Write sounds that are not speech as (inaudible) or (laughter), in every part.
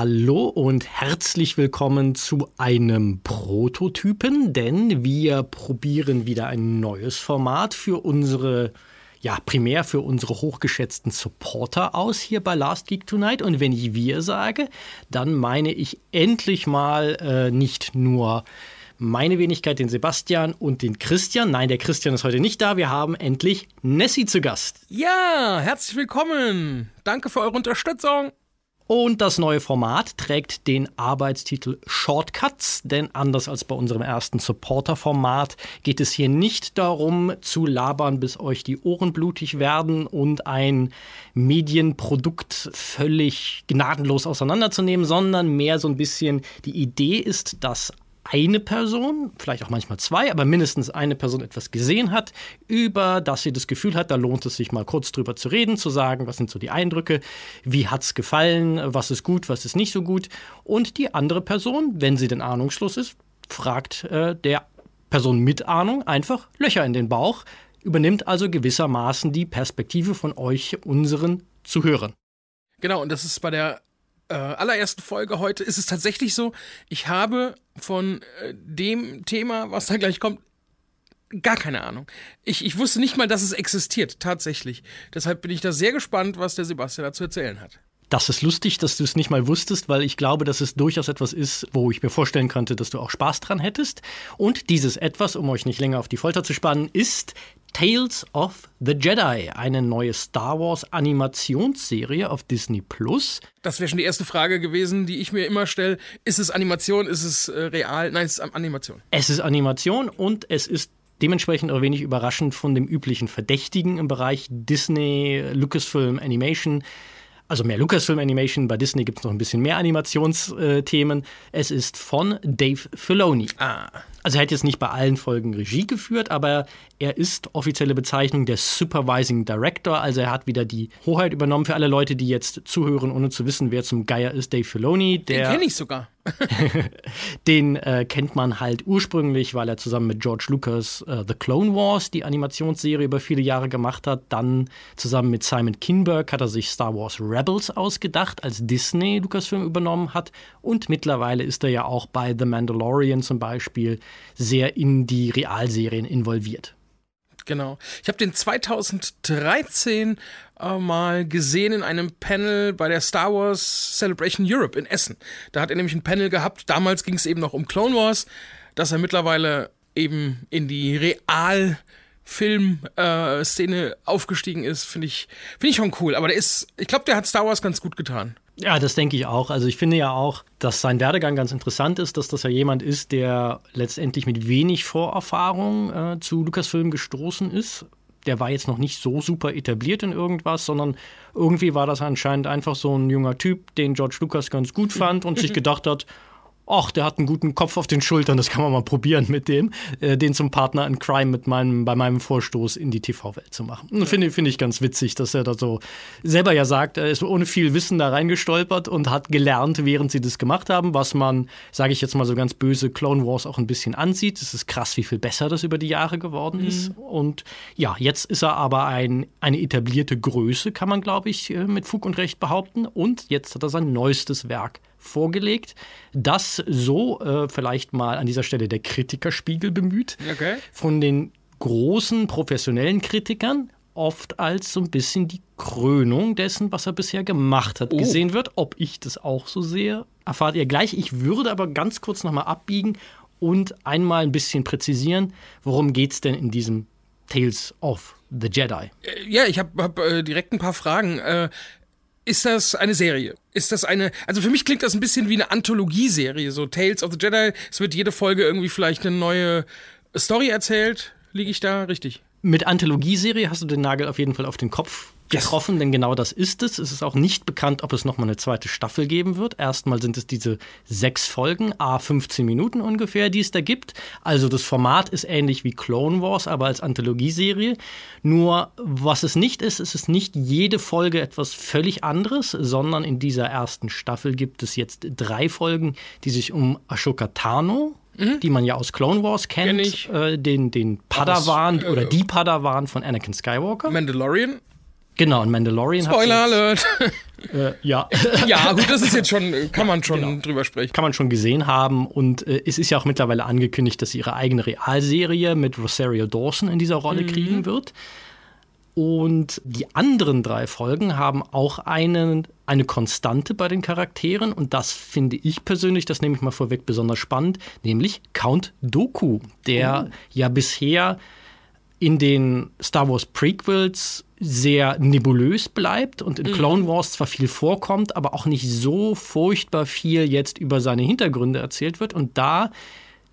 Hallo und herzlich willkommen zu einem Prototypen, denn wir probieren wieder ein neues Format für unsere ja, primär für unsere hochgeschätzten Supporter aus hier bei Last Geek Tonight. Und wenn ich wir sage, dann meine ich endlich mal äh, nicht nur meine Wenigkeit, den Sebastian und den Christian. Nein, der Christian ist heute nicht da. Wir haben endlich Nessie zu Gast. Ja, herzlich willkommen. Danke für eure Unterstützung. Und das neue Format trägt den Arbeitstitel Shortcuts, denn anders als bei unserem ersten Supporter-Format geht es hier nicht darum zu labern, bis euch die Ohren blutig werden und ein Medienprodukt völlig gnadenlos auseinanderzunehmen, sondern mehr so ein bisschen die Idee ist, dass eine Person, vielleicht auch manchmal zwei, aber mindestens eine Person etwas gesehen hat, über das sie das Gefühl hat, da lohnt es sich mal kurz drüber zu reden, zu sagen, was sind so die Eindrücke, wie hat es gefallen, was ist gut, was ist nicht so gut. Und die andere Person, wenn sie denn ahnungslos ist, fragt äh, der Person mit Ahnung einfach Löcher in den Bauch, übernimmt also gewissermaßen die Perspektive von euch, unseren Zuhörern. Genau, und das ist bei der äh, allerersten Folge heute ist es tatsächlich so, ich habe von äh, dem Thema, was da gleich kommt, gar keine Ahnung. Ich, ich wusste nicht mal, dass es existiert, tatsächlich. Deshalb bin ich da sehr gespannt, was der Sebastian dazu erzählen hat. Das ist lustig, dass du es nicht mal wusstest, weil ich glaube, dass es durchaus etwas ist, wo ich mir vorstellen könnte, dass du auch Spaß dran hättest. Und dieses etwas, um euch nicht länger auf die Folter zu spannen, ist Tales of the Jedi, eine neue Star Wars Animationsserie auf Disney Plus. Das wäre schon die erste Frage gewesen, die ich mir immer stelle. Ist es Animation? Ist es äh, real? Nein, es ist Animation. Es ist Animation und es ist dementsprechend auch wenig überraschend von dem üblichen Verdächtigen im Bereich Disney, Lucasfilm, Animation also mehr Lucasfilm Animation, bei Disney gibt es noch ein bisschen mehr Animationsthemen. es ist von Dave Filoni. Ah. Also er hat jetzt nicht bei allen Folgen Regie geführt, aber er ist offizielle Bezeichnung der Supervising Director. Also er hat wieder die Hoheit übernommen für alle Leute, die jetzt zuhören, ohne zu wissen, wer zum Geier ist. Dave Filoni. Der, Den kenne ich sogar. (laughs) den äh, kennt man halt ursprünglich, weil er zusammen mit George Lucas äh, The Clone Wars, die Animationsserie über viele Jahre gemacht hat. Dann zusammen mit Simon Kinberg hat er sich Star Wars Rebels ausgedacht, als Disney Lucasfilm übernommen hat. Und mittlerweile ist er ja auch bei The Mandalorian zum Beispiel sehr in die Realserien involviert. Genau. Ich habe den 2013 äh, mal gesehen in einem Panel bei der Star Wars Celebration Europe in Essen. Da hat er nämlich ein Panel gehabt. Damals ging es eben noch um Clone Wars, dass er mittlerweile eben in die Real Filmszene äh, aufgestiegen ist, finde ich, finde ich schon cool. Aber der ist, ich glaube, der hat Star Wars ganz gut getan. Ja, das denke ich auch. Also ich finde ja auch, dass sein Werdegang ganz interessant ist, dass das ja jemand ist, der letztendlich mit wenig Vorerfahrung äh, zu Lucasfilm gestoßen ist. Der war jetzt noch nicht so super etabliert in irgendwas, sondern irgendwie war das anscheinend einfach so ein junger Typ, den George Lucas ganz gut fand und sich (laughs) gedacht hat, ach, der hat einen guten Kopf auf den Schultern, das kann man mal probieren mit dem, äh, den zum Partner in Crime mit meinem, bei meinem Vorstoß in die TV-Welt zu machen. Ja. Finde find ich ganz witzig, dass er da so selber ja sagt, er ist ohne viel Wissen da reingestolpert und hat gelernt, während sie das gemacht haben, was man, sage ich jetzt mal so ganz böse, Clone Wars auch ein bisschen ansieht. Es ist krass, wie viel besser das über die Jahre geworden mhm. ist. Und ja, jetzt ist er aber ein, eine etablierte Größe, kann man, glaube ich, äh, mit Fug und Recht behaupten. Und jetzt hat er sein neuestes Werk vorgelegt, das so äh, vielleicht mal an dieser Stelle der Kritikerspiegel bemüht, okay. von den großen professionellen Kritikern oft als so ein bisschen die Krönung dessen, was er bisher gemacht hat, oh. gesehen wird. Ob ich das auch so sehe, erfahrt ihr gleich. Ich würde aber ganz kurz nochmal abbiegen und einmal ein bisschen präzisieren, worum geht es denn in diesem Tales of the Jedi? Äh, ja, ich habe hab, äh, direkt ein paar Fragen. Äh, ist das eine Serie? Ist das eine, also für mich klingt das ein bisschen wie eine Anthologieserie, so Tales of the Jedi. Es wird jede Folge irgendwie vielleicht eine neue Story erzählt. Liege ich da richtig? Mit Anthologieserie hast du den Nagel auf jeden Fall auf den Kopf getroffen, yes. denn genau das ist es. Es ist auch nicht bekannt, ob es noch mal eine zweite Staffel geben wird. Erstmal sind es diese sechs Folgen, a 15 Minuten ungefähr, die es da gibt. Also das Format ist ähnlich wie Clone Wars, aber als Anthologieserie. Nur was es nicht ist, ist es nicht jede Folge etwas völlig anderes, sondern in dieser ersten Staffel gibt es jetzt drei Folgen, die sich um Ashoka Tano Mhm. die man ja aus Clone Wars kennt, Kenn äh, den, den Padawan aus, äh, oder die Padawan von Anakin Skywalker. Mandalorian. Genau, und Mandalorian Spoiler hat. Spoiler Alert! (laughs) äh, ja. (laughs) ja, gut, das ist jetzt schon, kann man schon genau. drüber sprechen. Kann man schon gesehen haben. Und äh, es ist ja auch mittlerweile angekündigt, dass sie ihre eigene Realserie mit Rosario Dawson in dieser Rolle mhm. kriegen wird. Und die anderen drei Folgen haben auch eine, eine Konstante bei den Charakteren. Und das finde ich persönlich, das nehme ich mal vorweg, besonders spannend, nämlich Count Doku, der oh. ja bisher in den Star Wars Prequels sehr nebulös bleibt und in mhm. Clone Wars zwar viel vorkommt, aber auch nicht so furchtbar viel jetzt über seine Hintergründe erzählt wird. Und da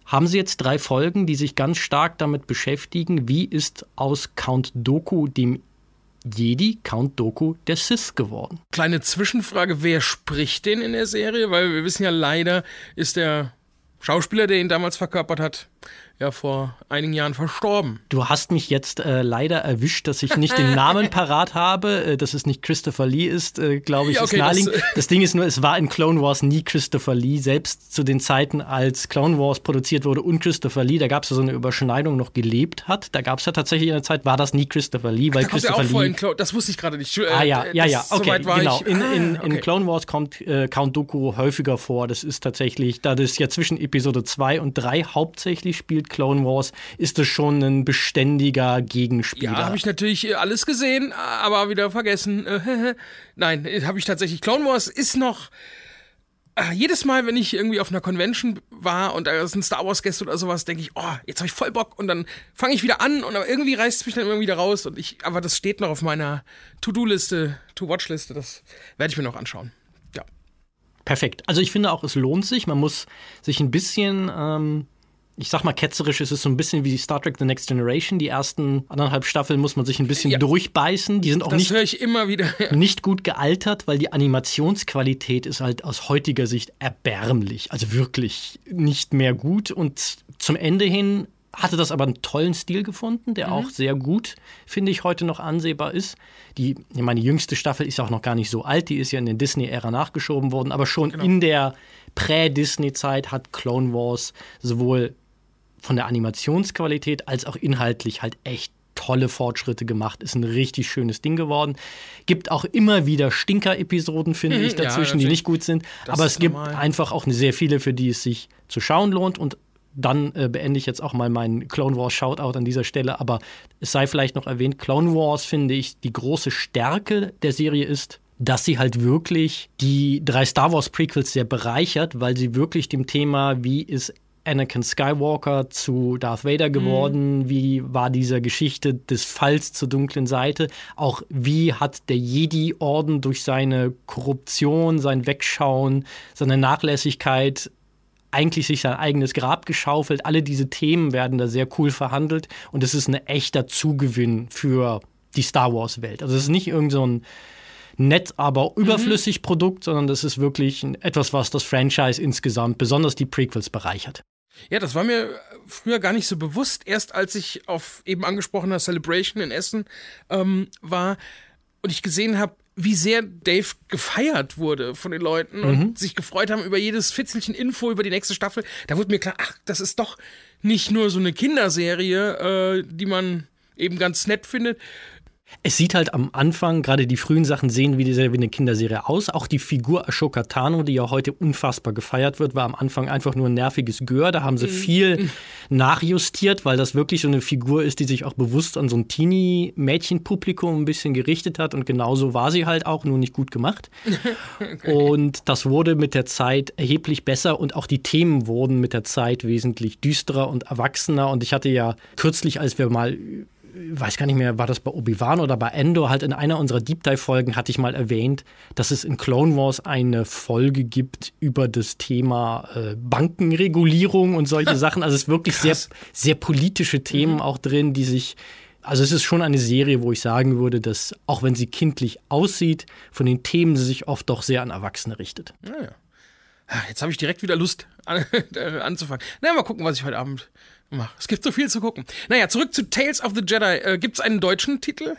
haben sie jetzt drei Folgen, die sich ganz stark damit beschäftigen, wie ist aus Count Doku, dem Jedi, Count Doku, der Sith geworden. Kleine Zwischenfrage, wer spricht den in der Serie? Weil wir wissen ja leider, ist der Schauspieler, der ihn damals verkörpert hat, ja vor einigen Jahren verstorben. Du hast mich jetzt äh, leider erwischt, dass ich nicht den Namen (laughs) parat habe, äh, dass es nicht Christopher Lee ist, äh, glaube ich, ja, okay, ist naheliegend. Das, das, Ding ist nur, es war in Clone Wars nie Christopher Lee. Selbst zu den Zeiten, als Clone Wars produziert wurde und Christopher Lee, da gab es ja so eine Überschneidung, noch gelebt hat. Da gab es ja tatsächlich in der Zeit, war das nie Christopher Lee, weil Ach, Christopher Lee. Clone, das wusste ich gerade nicht. Äh, ah ja, ja, ja, okay, so genau. In, in, in Clone Wars kommt äh, Count Dooku häufiger vor. Das ist tatsächlich, da das ja zwischen Episode 2 und 3 hauptsächlich spielt Clone Wars, ist es schon ein beständiger Gegenspieler. Ja, habe ich natürlich äh, alles gesehen, aber wieder vergessen. (laughs) Nein, äh, habe ich tatsächlich. Clone Wars ist noch. Äh, jedes Mal, wenn ich irgendwie auf einer Convention war und da ist ein Star Wars Gast oder sowas, denke ich, oh, jetzt habe ich voll Bock und dann fange ich wieder an und aber irgendwie reißt es mich dann immer wieder raus und ich, aber das steht noch auf meiner To-Do-Liste, To-Watch-Liste, das werde ich mir noch anschauen. Ja. Perfekt. Also ich finde auch, es lohnt sich. Man muss sich ein bisschen ähm, ich sag mal ketzerisch, es ist so ein bisschen wie Star Trek The Next Generation. Die ersten anderthalb Staffeln muss man sich ein bisschen ja. durchbeißen. Die sind auch das nicht, höre ich immer wieder, ja. nicht gut gealtert, weil die Animationsqualität ist halt aus heutiger Sicht erbärmlich. Also wirklich nicht mehr gut. Und zum Ende hin hatte das aber einen tollen Stil gefunden, der mhm. auch sehr gut, finde ich, heute noch ansehbar ist. Die, meine jüngste Staffel ist auch noch gar nicht so alt, die ist ja in der Disney-Ära nachgeschoben worden, aber schon genau. in der Prä-Disney-Zeit hat Clone Wars sowohl von der Animationsqualität als auch inhaltlich halt echt tolle Fortschritte gemacht. Ist ein richtig schönes Ding geworden. Gibt auch immer wieder Stinker-Episoden, finde mhm, ich, dazwischen, ja, die nicht gut sind. Aber es gibt normal. einfach auch sehr viele, für die es sich zu schauen lohnt. Und dann äh, beende ich jetzt auch mal meinen Clone Wars Shoutout an dieser Stelle. Aber es sei vielleicht noch erwähnt, Clone Wars, finde ich, die große Stärke der Serie ist, dass sie halt wirklich die drei Star Wars Prequels sehr bereichert, weil sie wirklich dem Thema, wie ist Anakin Skywalker zu Darth Vader geworden? Mhm. Wie war diese Geschichte des Falls zur dunklen Seite? Auch wie hat der Jedi-Orden durch seine Korruption, sein Wegschauen, seine Nachlässigkeit eigentlich sich sein eigenes Grab geschaufelt? Alle diese Themen werden da sehr cool verhandelt und es ist ein echter Zugewinn für die Star Wars-Welt. Also es ist nicht irgend so ein nett, aber überflüssig mhm. Produkt, sondern das ist wirklich etwas, was das Franchise insgesamt, besonders die Prequels, bereichert. Ja, das war mir früher gar nicht so bewusst. Erst als ich auf eben angesprochener Celebration in Essen ähm, war und ich gesehen habe, wie sehr Dave gefeiert wurde von den Leuten und mhm. sich gefreut haben über jedes Fitzelchen Info über die nächste Staffel, da wurde mir klar, ach, das ist doch nicht nur so eine Kinderserie, äh, die man eben ganz nett findet, es sieht halt am Anfang, gerade die frühen Sachen sehen wie, wie eine Kinderserie aus. Auch die Figur Ashoka Tano, die ja heute unfassbar gefeiert wird, war am Anfang einfach nur ein nerviges Gör. Da haben sie mhm. viel nachjustiert, weil das wirklich so eine Figur ist, die sich auch bewusst an so ein Teenie-Mädchenpublikum ein bisschen gerichtet hat. Und genauso war sie halt auch, nur nicht gut gemacht. (laughs) okay. Und das wurde mit der Zeit erheblich besser und auch die Themen wurden mit der Zeit wesentlich düsterer und erwachsener. Und ich hatte ja kürzlich, als wir mal weiß gar nicht mehr, war das bei Obi-Wan oder bei Endor, halt in einer unserer Deep Dive-Folgen hatte ich mal erwähnt, dass es in Clone Wars eine Folge gibt über das Thema äh, Bankenregulierung und solche (laughs) Sachen. Also es ist wirklich sehr, sehr politische Themen mhm. auch drin, die sich also es ist schon eine Serie, wo ich sagen würde, dass auch wenn sie kindlich aussieht, von den Themen sie sich oft doch sehr an Erwachsene richtet. Naja. Ah, Jetzt habe ich direkt wieder Lust an, äh, (laughs) anzufangen. Na, mal gucken, was ich heute Abend es gibt so viel zu gucken. Naja, zurück zu Tales of the Jedi. Äh, gibt es einen deutschen Titel?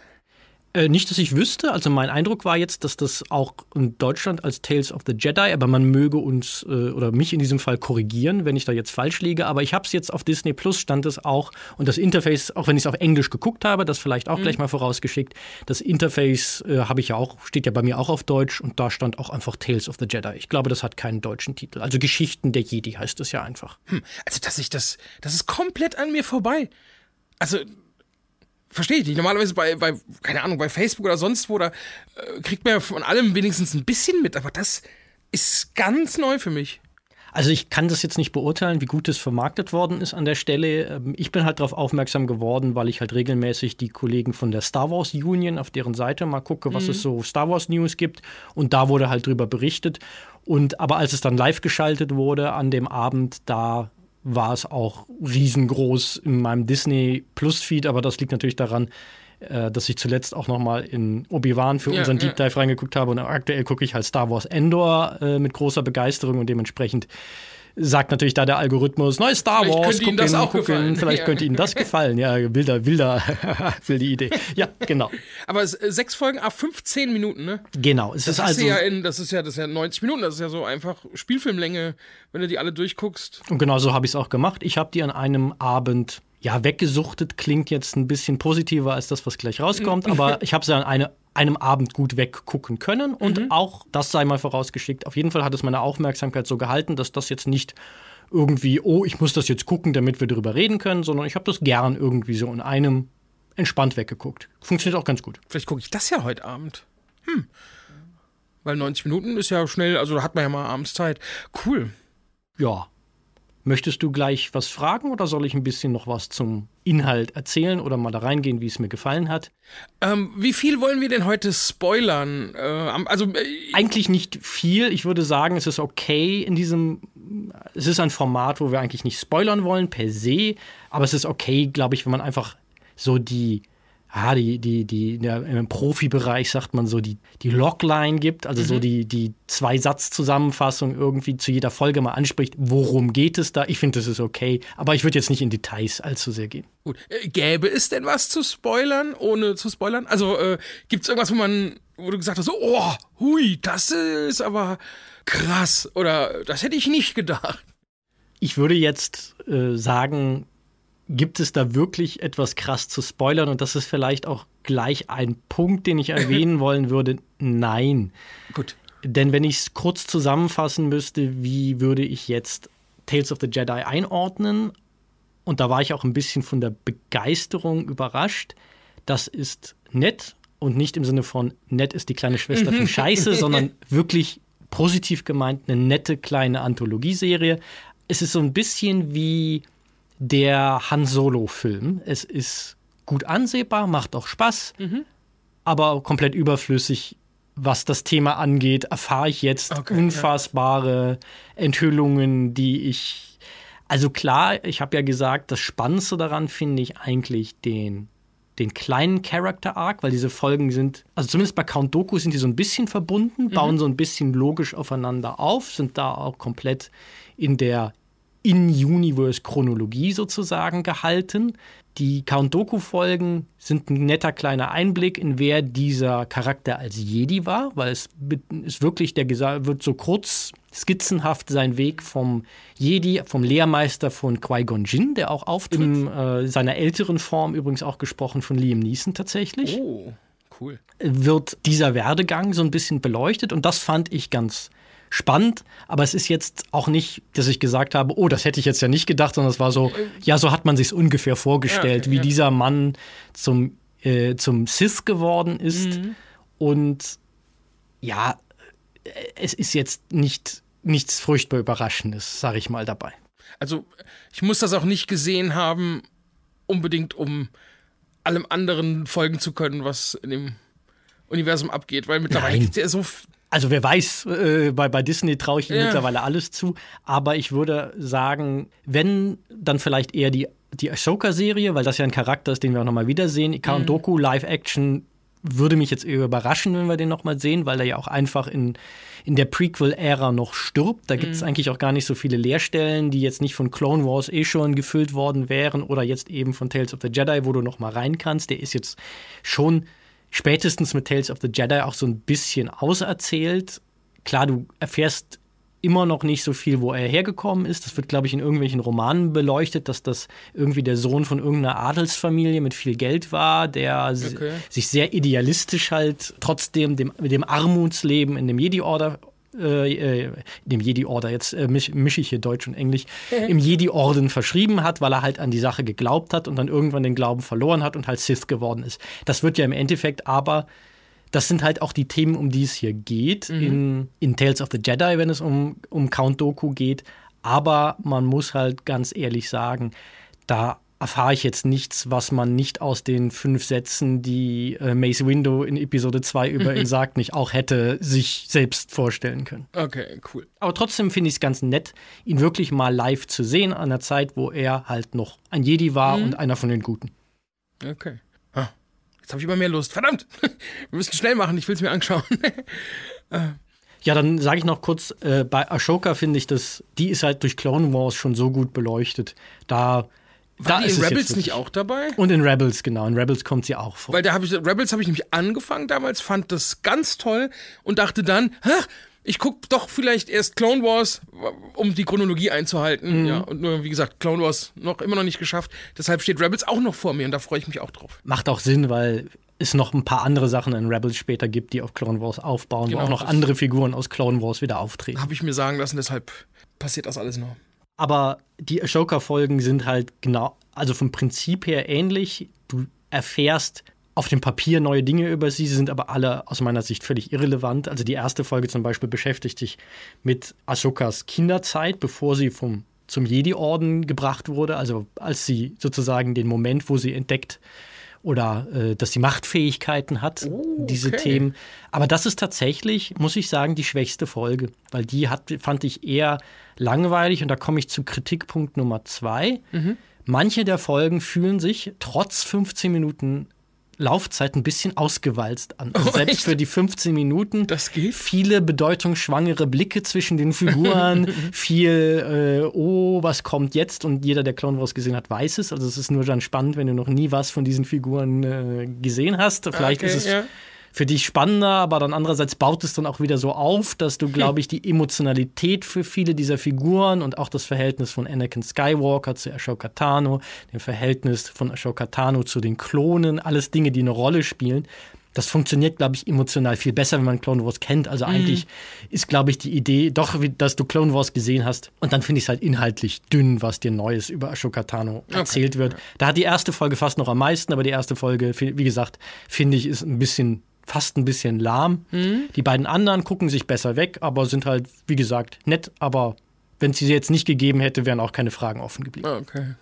Äh, nicht, dass ich wüsste. Also mein Eindruck war jetzt, dass das auch in Deutschland als Tales of the Jedi, aber man möge uns äh, oder mich in diesem Fall korrigieren, wenn ich da jetzt falsch liege. Aber ich habe es jetzt auf Disney Plus stand es auch und das Interface, auch wenn ich es auf Englisch geguckt habe, das vielleicht auch mhm. gleich mal vorausgeschickt. Das Interface äh, habe ich ja auch, steht ja bei mir auch auf Deutsch und da stand auch einfach Tales of the Jedi. Ich glaube, das hat keinen deutschen Titel. Also Geschichten der Jedi heißt es ja einfach. Hm. Also dass ich das, das ist komplett an mir vorbei. Also verstehe ich nicht. Normalerweise bei, bei, keine Ahnung, bei Facebook oder sonst wo, da äh, kriegt man ja von allem wenigstens ein bisschen mit, aber das ist ganz neu für mich. Also ich kann das jetzt nicht beurteilen, wie gut es vermarktet worden ist an der Stelle. Ähm, ich bin halt darauf aufmerksam geworden, weil ich halt regelmäßig die Kollegen von der Star Wars Union auf deren Seite mal gucke, was mhm. es so Star Wars News gibt. Und da wurde halt drüber berichtet. Und aber als es dann live geschaltet wurde an dem Abend, da war es auch riesengroß in meinem Disney Plus Feed, aber das liegt natürlich daran, äh, dass ich zuletzt auch noch mal in Obi-Wan für ja, unseren Deep Dive ja. reingeguckt habe und aktuell gucke ich halt Star Wars Endor äh, mit großer Begeisterung und dementsprechend sagt natürlich da der Algorithmus, neues Star Vielleicht Wars, Ihnen das auch gefallen. Vielleicht ja. könnte Ihnen das gefallen. Ja, wilder, wilder, (laughs) wilde Idee. Ja, genau. Aber äh, sechs Folgen ab 15 Minuten, ne? Genau. Es das ist also, ja in, das ist ja, das ist ja 90 Minuten, das ist ja so einfach Spielfilmlänge, wenn du die alle durchguckst. Und genau so habe ich es auch gemacht. Ich habe die an einem Abend ja, weggesuchtet klingt jetzt ein bisschen positiver als das, was gleich rauskommt, (laughs) aber ich habe sie an eine, einem Abend gut weggucken können und mhm. auch, das sei mal vorausgeschickt, auf jeden Fall hat es meine Aufmerksamkeit so gehalten, dass das jetzt nicht irgendwie, oh, ich muss das jetzt gucken, damit wir darüber reden können, sondern ich habe das gern irgendwie so in einem entspannt weggeguckt. Funktioniert auch ganz gut. Vielleicht gucke ich das ja heute Abend. Hm. Weil 90 Minuten ist ja schnell, also da hat man ja mal abends Zeit. Cool. Ja. Möchtest du gleich was fragen oder soll ich ein bisschen noch was zum Inhalt erzählen oder mal da reingehen, wie es mir gefallen hat? Ähm, wie viel wollen wir denn heute spoilern? Äh, also äh, eigentlich nicht viel. Ich würde sagen, es ist okay in diesem. Es ist ein Format, wo wir eigentlich nicht spoilern wollen per se, aber es ist okay, glaube ich, wenn man einfach so die ah, die, die, die, der, im Profibereich sagt man so, die, die Logline gibt, also mhm. so die, die Zwei-Satz-Zusammenfassung irgendwie zu jeder Folge mal anspricht, worum geht es da? Ich finde, das ist okay, aber ich würde jetzt nicht in Details allzu sehr gehen. Gut. Äh, gäbe es denn was zu spoilern, ohne zu spoilern? Also äh, gibt es irgendwas, wo man, wo du gesagt hast, so, oh, hui, das ist aber krass oder das hätte ich nicht gedacht? Ich würde jetzt äh, sagen, gibt es da wirklich etwas krass zu spoilern? Und das ist vielleicht auch gleich ein Punkt, den ich erwähnen (laughs) wollen würde. Nein. Gut. Denn wenn ich es kurz zusammenfassen müsste, wie würde ich jetzt Tales of the Jedi einordnen? Und da war ich auch ein bisschen von der Begeisterung überrascht. Das ist nett und nicht im Sinne von nett ist die kleine Schwester von Scheiße, (laughs) sondern wirklich positiv gemeint eine nette kleine Anthologieserie. Es ist so ein bisschen wie der Han Solo-Film. Es ist gut ansehbar, macht auch Spaß, mhm. aber komplett überflüssig, was das Thema angeht. Erfahre ich jetzt okay, unfassbare ja. Enthüllungen, die ich. Also klar, ich habe ja gesagt, das Spannendste daran finde ich eigentlich den den kleinen Character Arc, weil diese Folgen sind, also zumindest bei Count Doku sind die so ein bisschen verbunden, mhm. bauen so ein bisschen logisch aufeinander auf, sind da auch komplett in der in-Universe-Chronologie sozusagen gehalten. Die Count Doku-Folgen sind ein netter kleiner Einblick in wer dieser Charakter als Jedi war, weil es ist wirklich, der wird so kurz skizzenhaft sein Weg vom Jedi, vom Lehrmeister von Qui-Gon Jinn, der auch auftritt. In äh, seiner älteren Form übrigens auch gesprochen von Liam Neeson tatsächlich. Oh, cool. Wird dieser Werdegang so ein bisschen beleuchtet und das fand ich ganz spannend, aber es ist jetzt auch nicht, dass ich gesagt habe, oh, das hätte ich jetzt ja nicht gedacht, sondern es war so, ja, so hat man sich ungefähr vorgestellt, ja, wie ja. dieser Mann zum, äh, zum Sith geworden ist. Mhm. Und ja, es ist jetzt nicht nichts furchtbar Überraschendes, sage ich mal dabei. Also, ich muss das auch nicht gesehen haben, unbedingt um allem anderen folgen zu können, was in dem Universum abgeht, weil mittlerweile gibt es ja so also wer weiß, äh, bei, bei Disney traue ich ihm ja. mittlerweile alles zu. Aber ich würde sagen, wenn, dann vielleicht eher die, die Ahsoka-Serie, weil das ja ein Charakter ist, den wir auch nochmal wiedersehen. Count mhm. Doku, Live-Action, würde mich jetzt eher überraschen, wenn wir den nochmal sehen, weil er ja auch einfach in, in der Prequel-Ära noch stirbt. Da gibt es mhm. eigentlich auch gar nicht so viele Leerstellen, die jetzt nicht von Clone Wars eh schon gefüllt worden wären oder jetzt eben von Tales of the Jedi, wo du nochmal rein kannst. Der ist jetzt schon spätestens mit Tales of the Jedi auch so ein bisschen auserzählt. Klar, du erfährst immer noch nicht so viel, wo er hergekommen ist. Das wird, glaube ich, in irgendwelchen Romanen beleuchtet, dass das irgendwie der Sohn von irgendeiner Adelsfamilie mit viel Geld war, der okay. sich sehr idealistisch halt trotzdem dem, dem Armutsleben in dem Jedi-Order äh, äh dem Jedi-Order, jetzt äh, mische misch ich hier Deutsch und Englisch, (laughs) im Jedi-Orden verschrieben hat, weil er halt an die Sache geglaubt hat und dann irgendwann den Glauben verloren hat und halt Sith geworden ist. Das wird ja im Endeffekt aber das sind halt auch die Themen, um die es hier geht, mhm. in, in Tales of the Jedi, wenn es um, um Count Doku geht. Aber man muss halt ganz ehrlich sagen, da erfahre ich jetzt nichts, was man nicht aus den fünf Sätzen, die äh, Mace Window in Episode 2 über ihn (laughs) sagt, nicht auch hätte sich selbst vorstellen können. Okay, cool. Aber trotzdem finde ich es ganz nett, ihn wirklich mal live zu sehen, an einer Zeit, wo er halt noch ein Jedi war mhm. und einer von den Guten. Okay. Jetzt habe ich immer mehr Lust. Verdammt! (laughs) Wir müssen schnell machen, ich will es mir anschauen. (laughs) Ja, dann sage ich noch kurz, äh, bei Ashoka finde ich, dass die ist halt durch Clone Wars schon so gut beleuchtet. Da war da die in Rebels nicht auch dabei? Und in Rebels, genau. In Rebels kommt sie auch vor. Weil da habe ich, Rebels habe ich nämlich angefangen damals, fand das ganz toll und dachte dann, ich gucke doch vielleicht erst Clone Wars, um die Chronologie einzuhalten. Mhm. Ja, und nur, wie gesagt, Clone Wars noch immer noch nicht geschafft. Deshalb steht Rebels auch noch vor mir und da freue ich mich auch drauf. Macht auch Sinn, weil es noch ein paar andere Sachen in Rebels später gibt, die auf Clone Wars aufbauen, genau, wo auch noch andere Figuren aus Clone Wars wieder auftreten. Habe ich mir sagen lassen, deshalb passiert das alles noch. Aber die Ashoka-Folgen sind halt genau, also vom Prinzip her ähnlich. Du erfährst auf dem Papier neue Dinge über sie, sie sind aber alle aus meiner Sicht völlig irrelevant. Also die erste Folge zum Beispiel beschäftigt sich mit Ashokas Kinderzeit, bevor sie vom, zum Jedi-Orden gebracht wurde, also als sie sozusagen den Moment, wo sie entdeckt oder äh, dass sie Machtfähigkeiten hat, oh, okay. diese Themen. Aber das ist tatsächlich, muss ich sagen, die schwächste Folge, weil die hat, fand ich eher langweilig und da komme ich zu Kritikpunkt Nummer zwei. Mhm. Manche der Folgen fühlen sich trotz 15 Minuten Laufzeit ein bisschen ausgewalzt an. Oh, selbst echt? für die 15 Minuten. Das geht. Viele bedeutungsschwangere Blicke zwischen den Figuren, (laughs) viel, äh, oh, was kommt jetzt? Und jeder, der Clone Wars gesehen hat, weiß es. Also es ist nur dann spannend, wenn du noch nie was von diesen Figuren äh, gesehen hast. Vielleicht okay, ist es ja für dich spannender, aber dann andererseits baut es dann auch wieder so auf, dass du, glaube ich, die Emotionalität für viele dieser Figuren und auch das Verhältnis von Anakin Skywalker zu Ashoka Tano, dem Verhältnis von Ashoka Tano zu den Klonen, alles Dinge, die eine Rolle spielen. Das funktioniert, glaube ich, emotional viel besser, wenn man Clone Wars kennt. Also mhm. eigentlich ist, glaube ich, die Idee doch, dass du Clone Wars gesehen hast. Und dann finde ich es halt inhaltlich dünn, was dir Neues über Ashoka Tano erzählt okay. wird. Da hat die erste Folge fast noch am meisten, aber die erste Folge, wie gesagt, finde ich, ist ein bisschen fast ein bisschen lahm. Mhm. Die beiden anderen gucken sich besser weg, aber sind halt, wie gesagt, nett. Aber wenn es sie jetzt nicht gegeben hätte, wären auch keine Fragen offen geblieben. Ah, okay.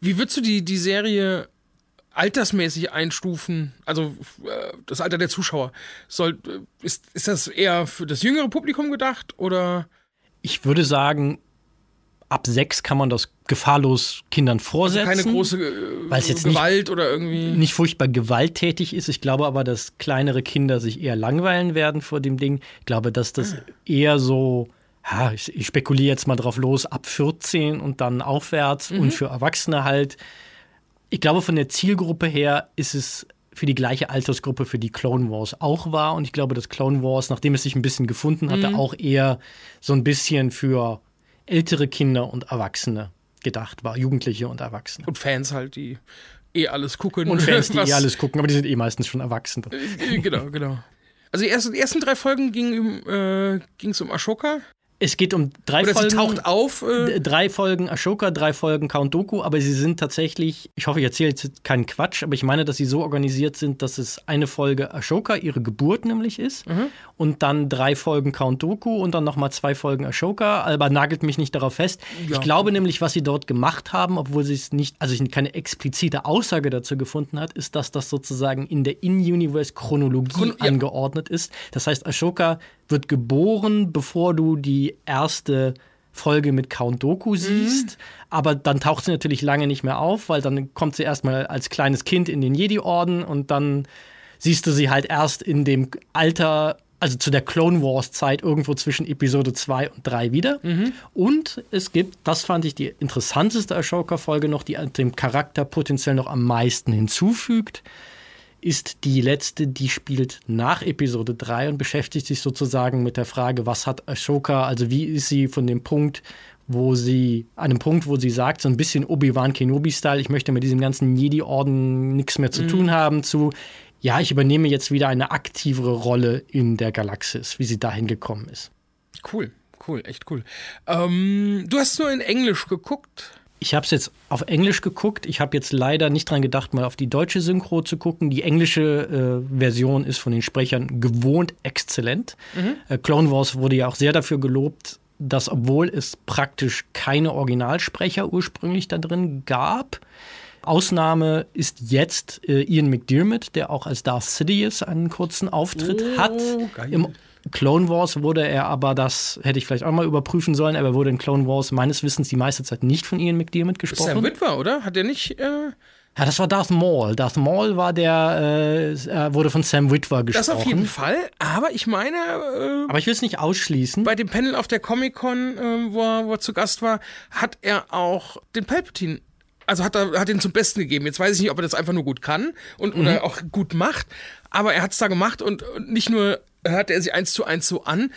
Wie würdest du die, die Serie altersmäßig einstufen? Also äh, das Alter der Zuschauer. Soll, äh, ist, ist das eher für das jüngere Publikum gedacht oder? Ich würde sagen, ab sechs kann man das gefahrlos Kindern vorsetzen. Also keine große äh, weil es jetzt Gewalt nicht, oder irgendwie. Nicht furchtbar gewalttätig ist. Ich glaube aber, dass kleinere Kinder sich eher langweilen werden vor dem Ding. Ich glaube, dass das ah. eher so, ja, ich, ich, spekuliere jetzt mal drauf los, ab 14 und dann aufwärts mhm. und für Erwachsene halt. Ich glaube, von der Zielgruppe her ist es für die gleiche Altersgruppe, für die Clone Wars auch war. Und ich glaube, dass Clone Wars, nachdem es sich ein bisschen gefunden hatte, mhm. auch eher so ein bisschen für ältere Kinder und Erwachsene gedacht war, Jugendliche und Erwachsene. Und Fans halt, die eh alles gucken. Und Fans, die eh alles gucken, aber die sind eh meistens schon Erwachsene. Äh, genau, genau. Also die ersten, die ersten drei Folgen ging es äh, um Ashoka. Es geht um drei Oder Folgen. Sie taucht auf. Äh drei Folgen Ashoka, drei Folgen Count Doku, aber sie sind tatsächlich, ich hoffe, ich erzähle jetzt keinen Quatsch, aber ich meine, dass sie so organisiert sind, dass es eine Folge Ashoka, ihre Geburt nämlich ist, mhm. und dann drei Folgen Count Doku und dann nochmal zwei Folgen Ashoka, aber nagelt mich nicht darauf fest. Ja. Ich glaube nämlich, was sie dort gemacht haben, obwohl sie es nicht, also ich keine explizite Aussage dazu gefunden hat, ist, dass das sozusagen in der In-Universe-Chronologie Chron ja. angeordnet ist. Das heißt, Ashoka wird geboren, bevor du die erste Folge mit Count Doku mhm. siehst. Mhm. Aber dann taucht sie natürlich lange nicht mehr auf, weil dann kommt sie erstmal als kleines Kind in den Jedi-Orden und dann siehst du sie halt erst in dem Alter, also zu der Clone Wars-Zeit, irgendwo zwischen Episode 2 und 3 wieder. Mhm. Und es gibt, das fand ich die interessanteste Ashoka-Folge noch, die dem Charakter potenziell noch am meisten hinzufügt ist die letzte, die spielt nach Episode 3 und beschäftigt sich sozusagen mit der Frage, was hat Ashoka, also wie ist sie von dem Punkt, wo sie, an dem Punkt, wo sie sagt, so ein bisschen Obi-Wan Kenobi-Style, ich möchte mit diesem ganzen Jedi-Orden nichts mehr zu mhm. tun haben, zu, ja, ich übernehme jetzt wieder eine aktivere Rolle in der Galaxis, wie sie dahin gekommen ist. Cool, cool, echt cool. Ähm, du hast nur in Englisch geguckt. Ich habe es jetzt auf Englisch geguckt. Ich habe jetzt leider nicht dran gedacht, mal auf die deutsche Synchro zu gucken. Die englische äh, Version ist von den Sprechern gewohnt exzellent. Mhm. Äh, Clone Wars wurde ja auch sehr dafür gelobt, dass obwohl es praktisch keine Originalsprecher ursprünglich da drin gab, Ausnahme ist jetzt äh, Ian McDermott, der auch als Darth Sidious einen kurzen Auftritt oh, hat. Geil. Im Clone Wars wurde er aber, das hätte ich vielleicht auch mal überprüfen sollen, aber wurde in Clone Wars meines Wissens die meiste Zeit nicht von Ian McDermott gesprochen. Sam Witwer, oder? Hat er nicht. Äh ja, das war Darth Maul. Darth Maul war der, äh, wurde von Sam Witwer gesprochen. Das auf jeden Fall, aber ich meine. Äh, aber ich will es nicht ausschließen. Bei dem Panel auf der Comic-Con, äh, wo, er, wo er zu Gast war, hat er auch den Palpatine also hat er hat ihn zum Besten gegeben. Jetzt weiß ich nicht, ob er das einfach nur gut kann und mhm. oder auch gut macht, aber er hat es da gemacht und, und nicht nur hört er sich eins zu eins so an,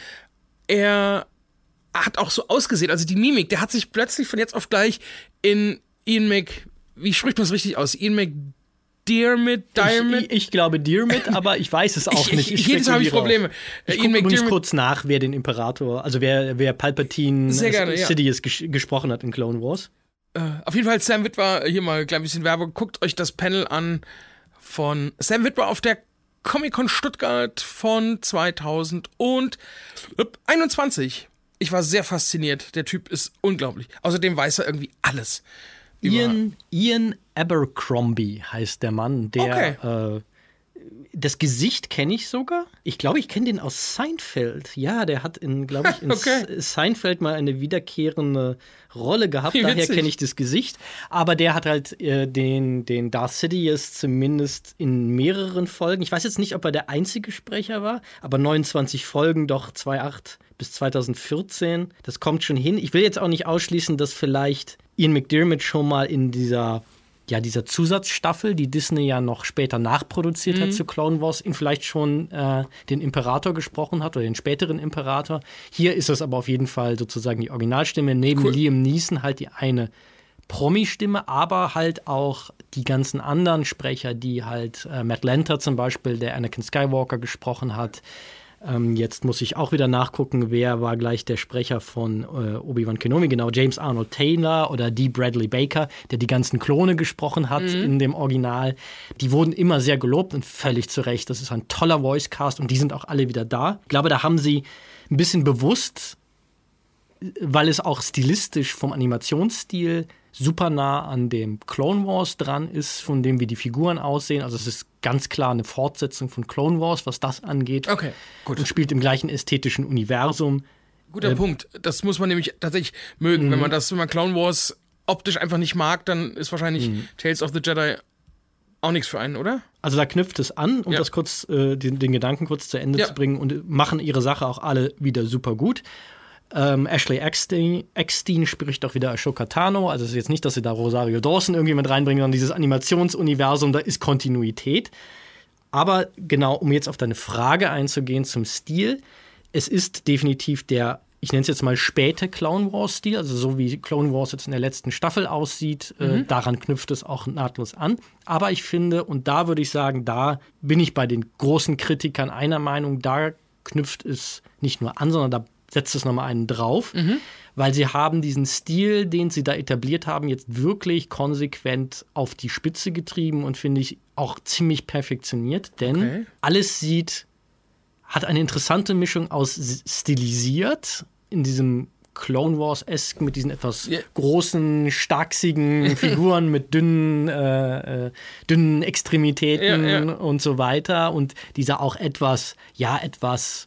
er hat auch so ausgesehen, also die Mimik, der hat sich plötzlich von jetzt auf gleich in Ian Mc, wie spricht man es richtig aus? Ian Mc Dearmit, Diarmid? Ich, ich, glaube Dearmit, (laughs) aber ich weiß es auch ich, nicht. Ich, jedes Mal habe ich Probleme. Ich gucke übrigens kurz nach, wer den Imperator, also wer, wer Palpatine gerne, Sidious ja. ges gesprochen hat in Clone Wars. Äh, auf jeden Fall Sam Witwer, hier mal ein klein bisschen Werbung, guckt euch das Panel an von Sam Witwer auf der Comic-Con Stuttgart von 2021. Ich war sehr fasziniert. Der Typ ist unglaublich. Außerdem weiß er irgendwie alles. Ian, Ian Abercrombie heißt der Mann, der okay. äh, das Gesicht kenne ich sogar. Ich glaube, ich kenne den aus Seinfeld. Ja, der hat in, glaube ich, in (laughs) okay. Seinfeld mal eine wiederkehrende Rolle gehabt. Wie Daher kenne ich das Gesicht. Aber der hat halt äh, den, den Darth Sidious zumindest in mehreren Folgen. Ich weiß jetzt nicht, ob er der einzige Sprecher war, aber 29 Folgen doch 2008 bis 2014. Das kommt schon hin. Ich will jetzt auch nicht ausschließen, dass vielleicht Ian McDermott schon mal in dieser ja, dieser Zusatzstaffel, die Disney ja noch später nachproduziert mhm. hat zu Clone Wars, ihn vielleicht schon äh, den Imperator gesprochen hat oder den späteren Imperator. Hier ist es aber auf jeden Fall sozusagen die Originalstimme. Neben cool. Liam Neeson halt die eine Promi-Stimme, aber halt auch die ganzen anderen Sprecher, die halt äh, Matt Lanter zum Beispiel, der Anakin Skywalker gesprochen hat, ähm, jetzt muss ich auch wieder nachgucken, wer war gleich der Sprecher von äh, Obi-Wan Kenobi. Genau, James Arnold Taylor oder Dee Bradley Baker, der die ganzen Klone gesprochen hat mhm. in dem Original. Die wurden immer sehr gelobt und völlig zu Recht. Das ist ein toller Voicecast und die sind auch alle wieder da. Ich glaube, da haben sie ein bisschen bewusst, weil es auch stilistisch vom Animationsstil super nah an dem Clone Wars dran ist, von dem wie die Figuren aussehen. Also es ist ganz klar eine Fortsetzung von Clone Wars, was das angeht. Okay, gut. Und spielt im gleichen ästhetischen Universum. Guter äh, Punkt. Das muss man nämlich tatsächlich mögen. Wenn mhm. man das, wenn man Clone Wars optisch einfach nicht mag, dann ist wahrscheinlich mhm. Tales of the Jedi auch nichts für einen, oder? Also da knüpft es an, um ja. das kurz, äh, den, den, Gedanken kurz zu Ende ja. zu bringen und machen ihre Sache auch alle wieder super gut. Ähm, Ashley Eckstein, Eckstein, spricht auch wieder Ashoka Tano. Also es ist jetzt nicht, dass sie da Rosario Dawson irgendwie mit reinbringen, sondern dieses Animationsuniversum, da ist Kontinuität. Aber genau, um jetzt auf deine Frage einzugehen zum Stil, es ist definitiv der, ich nenne es jetzt mal späte Clone Wars-Stil, also so wie Clone Wars jetzt in der letzten Staffel aussieht, äh, mhm. äh, daran knüpft es auch nahtlos an. Aber ich finde, und da würde ich sagen, da bin ich bei den großen Kritikern einer Meinung, da knüpft es nicht nur an, sondern da setzt es nochmal einen drauf, mhm. weil sie haben diesen Stil, den sie da etabliert haben, jetzt wirklich konsequent auf die Spitze getrieben und finde ich auch ziemlich perfektioniert, denn okay. alles sieht, hat eine interessante Mischung aus stilisiert in diesem Clone Wars-esque mit diesen etwas yeah. großen, starksigen (laughs) Figuren mit dünnen, äh, äh, dünnen Extremitäten ja, ja. und so weiter. Und dieser auch etwas, ja, etwas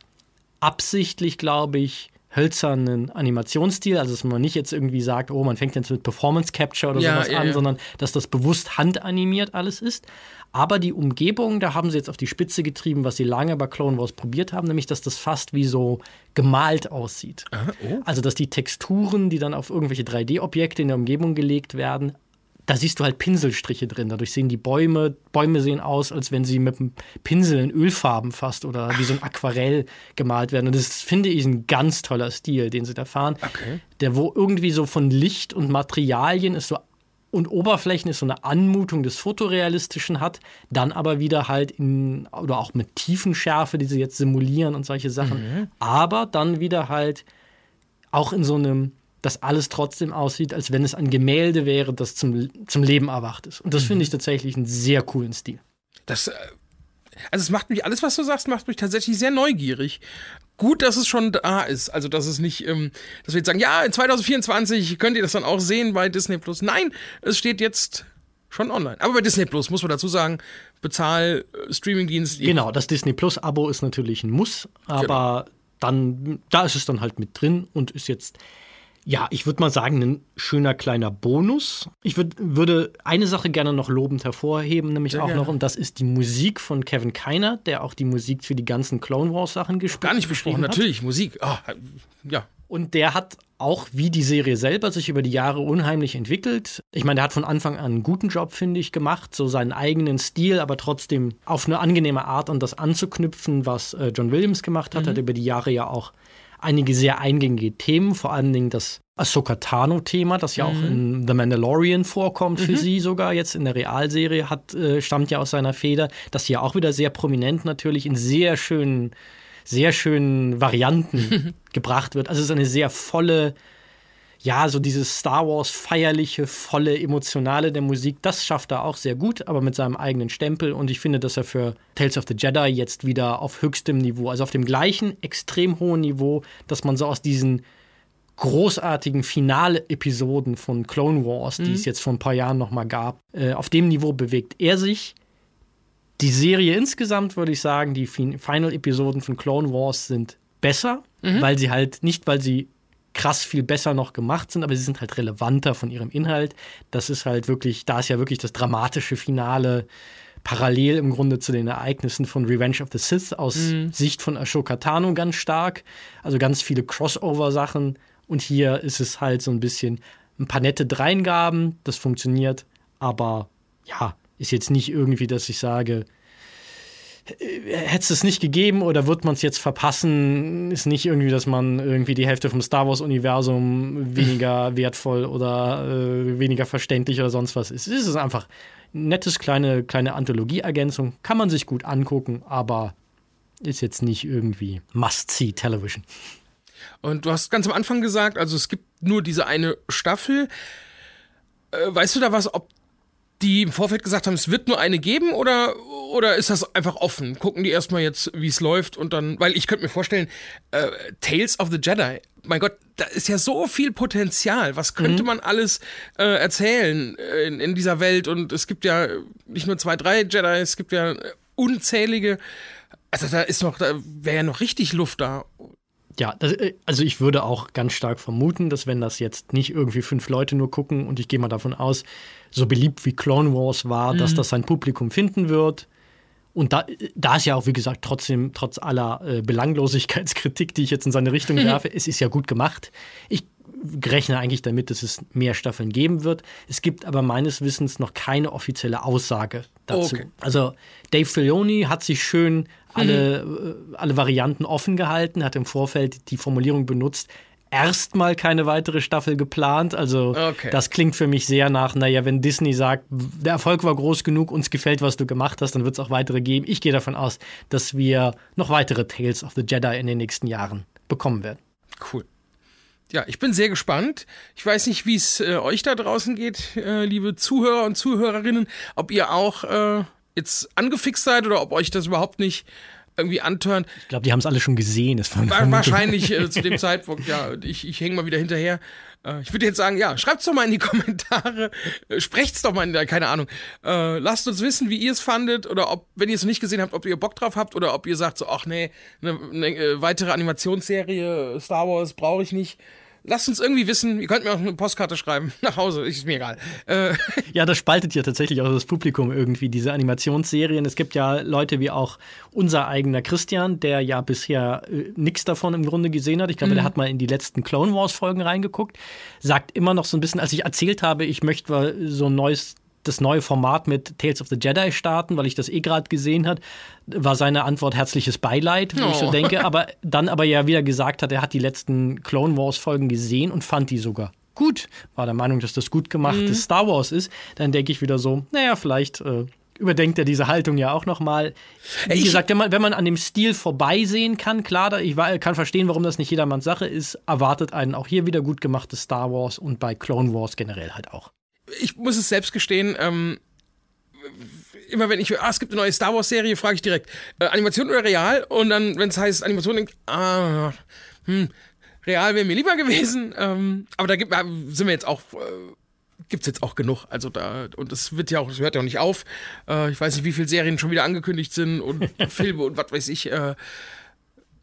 absichtlich, glaube ich, hölzernen Animationsstil, also dass man nicht jetzt irgendwie sagt, oh, man fängt jetzt mit Performance Capture oder ja, sowas ja, an, ja. sondern dass das bewusst handanimiert alles ist. Aber die Umgebung, da haben sie jetzt auf die Spitze getrieben, was sie lange bei Clone Wars probiert haben, nämlich dass das fast wie so gemalt aussieht. Aha, oh. Also dass die Texturen, die dann auf irgendwelche 3D-Objekte in der Umgebung gelegt werden, da siehst du halt Pinselstriche drin. Dadurch sehen die Bäume, Bäume sehen aus, als wenn sie mit einem Pinsel in Ölfarben fast oder wie so ein Aquarell gemalt werden. Und das finde ich ein ganz toller Stil, den sie da fahren. Okay. Der, wo irgendwie so von Licht und Materialien ist so und Oberflächen ist so eine Anmutung des Fotorealistischen hat, dann aber wieder halt in, oder auch mit Tiefenschärfe, die sie jetzt simulieren und solche Sachen, mhm. aber dann wieder halt auch in so einem dass alles trotzdem aussieht, als wenn es ein Gemälde wäre, das zum, zum Leben erwacht ist. Und das mhm. finde ich tatsächlich einen sehr coolen Stil. Das, äh, also es macht mich, alles, was du sagst, macht mich tatsächlich sehr neugierig. Gut, dass es schon da ist. Also, dass es nicht, ähm, dass wir jetzt sagen, ja, in 2024 könnt ihr das dann auch sehen bei Disney Plus. Nein, es steht jetzt schon online. Aber bei Disney Plus muss man dazu sagen, bezahl äh, Streamingdienst. Genau, das Disney Plus Abo ist natürlich ein Muss, aber genau. dann, da ist es dann halt mit drin und ist jetzt ja, ich würde mal sagen, ein schöner kleiner Bonus. Ich würd, würde eine Sache gerne noch lobend hervorheben, nämlich Sehr auch gerne. noch, und das ist die Musik von Kevin Keiner, der auch die Musik für die ganzen Clone Wars Sachen gespielt hat. Gar nicht besprochen, natürlich, Musik. Oh, ja. Und der hat auch wie die Serie selber sich über die Jahre unheimlich entwickelt. Ich meine, der hat von Anfang an einen guten Job, finde ich, gemacht, so seinen eigenen Stil, aber trotzdem auf eine angenehme Art an das anzuknüpfen, was äh, John Williams gemacht hat. Mhm. Hat über die Jahre ja auch einige sehr eingängige Themen, vor allen Dingen das Ahsoka Tano-Thema, das ja mhm. auch in The Mandalorian vorkommt für mhm. sie sogar jetzt in der Realserie, hat, äh, stammt ja aus seiner Feder, das ja auch wieder sehr prominent natürlich in sehr schönen, sehr schönen Varianten (laughs) gebracht wird. Also es ist eine sehr volle ja, so dieses Star Wars feierliche, volle, emotionale der Musik, das schafft er auch sehr gut, aber mit seinem eigenen Stempel. Und ich finde, dass er für Tales of the Jedi jetzt wieder auf höchstem Niveau, also auf dem gleichen extrem hohen Niveau, dass man so aus diesen großartigen Finale-Episoden von Clone Wars, mhm. die es jetzt vor ein paar Jahren noch mal gab, äh, auf dem Niveau bewegt er sich. Die Serie insgesamt würde ich sagen, die Final-Episoden von Clone Wars sind besser, mhm. weil sie halt nicht, weil sie krass viel besser noch gemacht sind, aber sie sind halt relevanter von ihrem Inhalt. Das ist halt wirklich, da ist ja wirklich das dramatische Finale parallel im Grunde zu den Ereignissen von Revenge of the Sith aus mhm. Sicht von Ashoka Tano ganz stark. Also ganz viele Crossover-Sachen. Und hier ist es halt so ein bisschen ein paar nette Dreingaben, das funktioniert, aber ja, ist jetzt nicht irgendwie, dass ich sage, hätte es es nicht gegeben oder wird man es jetzt verpassen, ist nicht irgendwie, dass man irgendwie die Hälfte vom Star Wars-Universum (laughs) weniger wertvoll oder äh, weniger verständlich oder sonst was ist. Es ist einfach nettes kleine, kleine Anthologie-Ergänzung. Kann man sich gut angucken, aber ist jetzt nicht irgendwie Must-See-Television. Und du hast ganz am Anfang gesagt, also es gibt nur diese eine Staffel. Äh, weißt du da was, ob die im Vorfeld gesagt haben, es wird nur eine geben oder, oder ist das einfach offen? Gucken die erstmal jetzt, wie es läuft und dann, weil ich könnte mir vorstellen, äh, Tales of the Jedi, mein Gott, da ist ja so viel Potenzial. Was könnte mhm. man alles äh, erzählen äh, in, in, dieser Welt? Und es gibt ja nicht nur zwei, drei Jedi, es gibt ja unzählige. Also da ist noch, da wäre ja noch richtig Luft da. Ja, das, äh, also ich würde auch ganz stark vermuten, dass wenn das jetzt nicht irgendwie fünf Leute nur gucken und ich gehe mal davon aus, so beliebt wie Clone Wars war, mhm. dass das sein Publikum finden wird. Und da, da ist ja auch, wie gesagt, trotzdem, trotz aller äh, Belanglosigkeitskritik, die ich jetzt in seine Richtung (laughs) werfe, es ist ja gut gemacht. Ich rechne eigentlich damit, dass es mehr Staffeln geben wird. Es gibt aber meines Wissens noch keine offizielle Aussage dazu. Okay. Also Dave Filoni hat sich schön alle, mhm. alle Varianten offen gehalten, hat im Vorfeld die Formulierung benutzt, erstmal keine weitere Staffel geplant. Also okay. das klingt für mich sehr nach, naja, wenn Disney sagt, der Erfolg war groß genug, uns gefällt, was du gemacht hast, dann wird es auch weitere geben. Ich gehe davon aus, dass wir noch weitere Tales of the Jedi in den nächsten Jahren bekommen werden. Cool. Ja, ich bin sehr gespannt. Ich weiß nicht, wie es äh, euch da draußen geht, äh, liebe Zuhörer und Zuhörerinnen, ob ihr auch äh, jetzt angefixt seid oder ob euch das überhaupt nicht irgendwie antören. Ich glaube, die haben es alle schon gesehen. Das war wahrscheinlich äh, zu dem (laughs) Zeitpunkt, ja, ich, ich hänge mal wieder hinterher. Äh, ich würde jetzt sagen, ja, schreibt es doch mal in die Kommentare, äh, sprecht's doch mal in der, keine Ahnung. Äh, lasst uns wissen, wie ihr es fandet oder ob, wenn ihr es noch nicht gesehen habt, ob ihr Bock drauf habt oder ob ihr sagt so, ach nee, eine, eine äh, weitere Animationsserie Star Wars brauche ich nicht. Lasst uns irgendwie wissen. Ihr könnt mir auch eine Postkarte schreiben (laughs) nach Hause, ist mir egal. Äh. Ja, das spaltet ja tatsächlich auch das Publikum irgendwie, diese Animationsserien. Es gibt ja Leute wie auch unser eigener Christian, der ja bisher äh, nichts davon im Grunde gesehen hat. Ich glaube, mhm. der hat mal in die letzten Clone Wars Folgen reingeguckt. Sagt immer noch so ein bisschen, als ich erzählt habe, ich möchte so ein neues das neue Format mit Tales of the Jedi starten, weil ich das eh gerade gesehen hat, war seine Antwort herzliches Beileid, wo oh. ich so oh. denke, (laughs) aber dann aber ja wieder gesagt hat, er hat die letzten Clone Wars Folgen gesehen und fand die sogar gut, war der Meinung, dass das gut gemachtes mhm. Star Wars ist, dann denke ich wieder so, naja, vielleicht äh, überdenkt er diese Haltung ja auch nochmal. Wie ich gesagt, wenn man, wenn man an dem Stil vorbeisehen kann, klar, ich kann verstehen, warum das nicht jedermanns Sache ist, erwartet einen auch hier wieder gut gemachtes Star Wars und bei Clone Wars generell halt auch ich muss es selbst gestehen, ähm, immer wenn ich, ah, es gibt eine neue Star Wars-Serie, frage ich direkt, äh, Animation oder Real? Und dann, wenn es heißt Animation, denke ich, ah, hm, Real wäre mir lieber gewesen. Ähm, aber da gibt, sind wir jetzt auch, äh, gibt es jetzt auch genug. Also da, und es wird ja auch, es hört ja auch nicht auf. Äh, ich weiß nicht, wie viele Serien schon wieder angekündigt sind und (laughs) Filme und was weiß ich. Äh,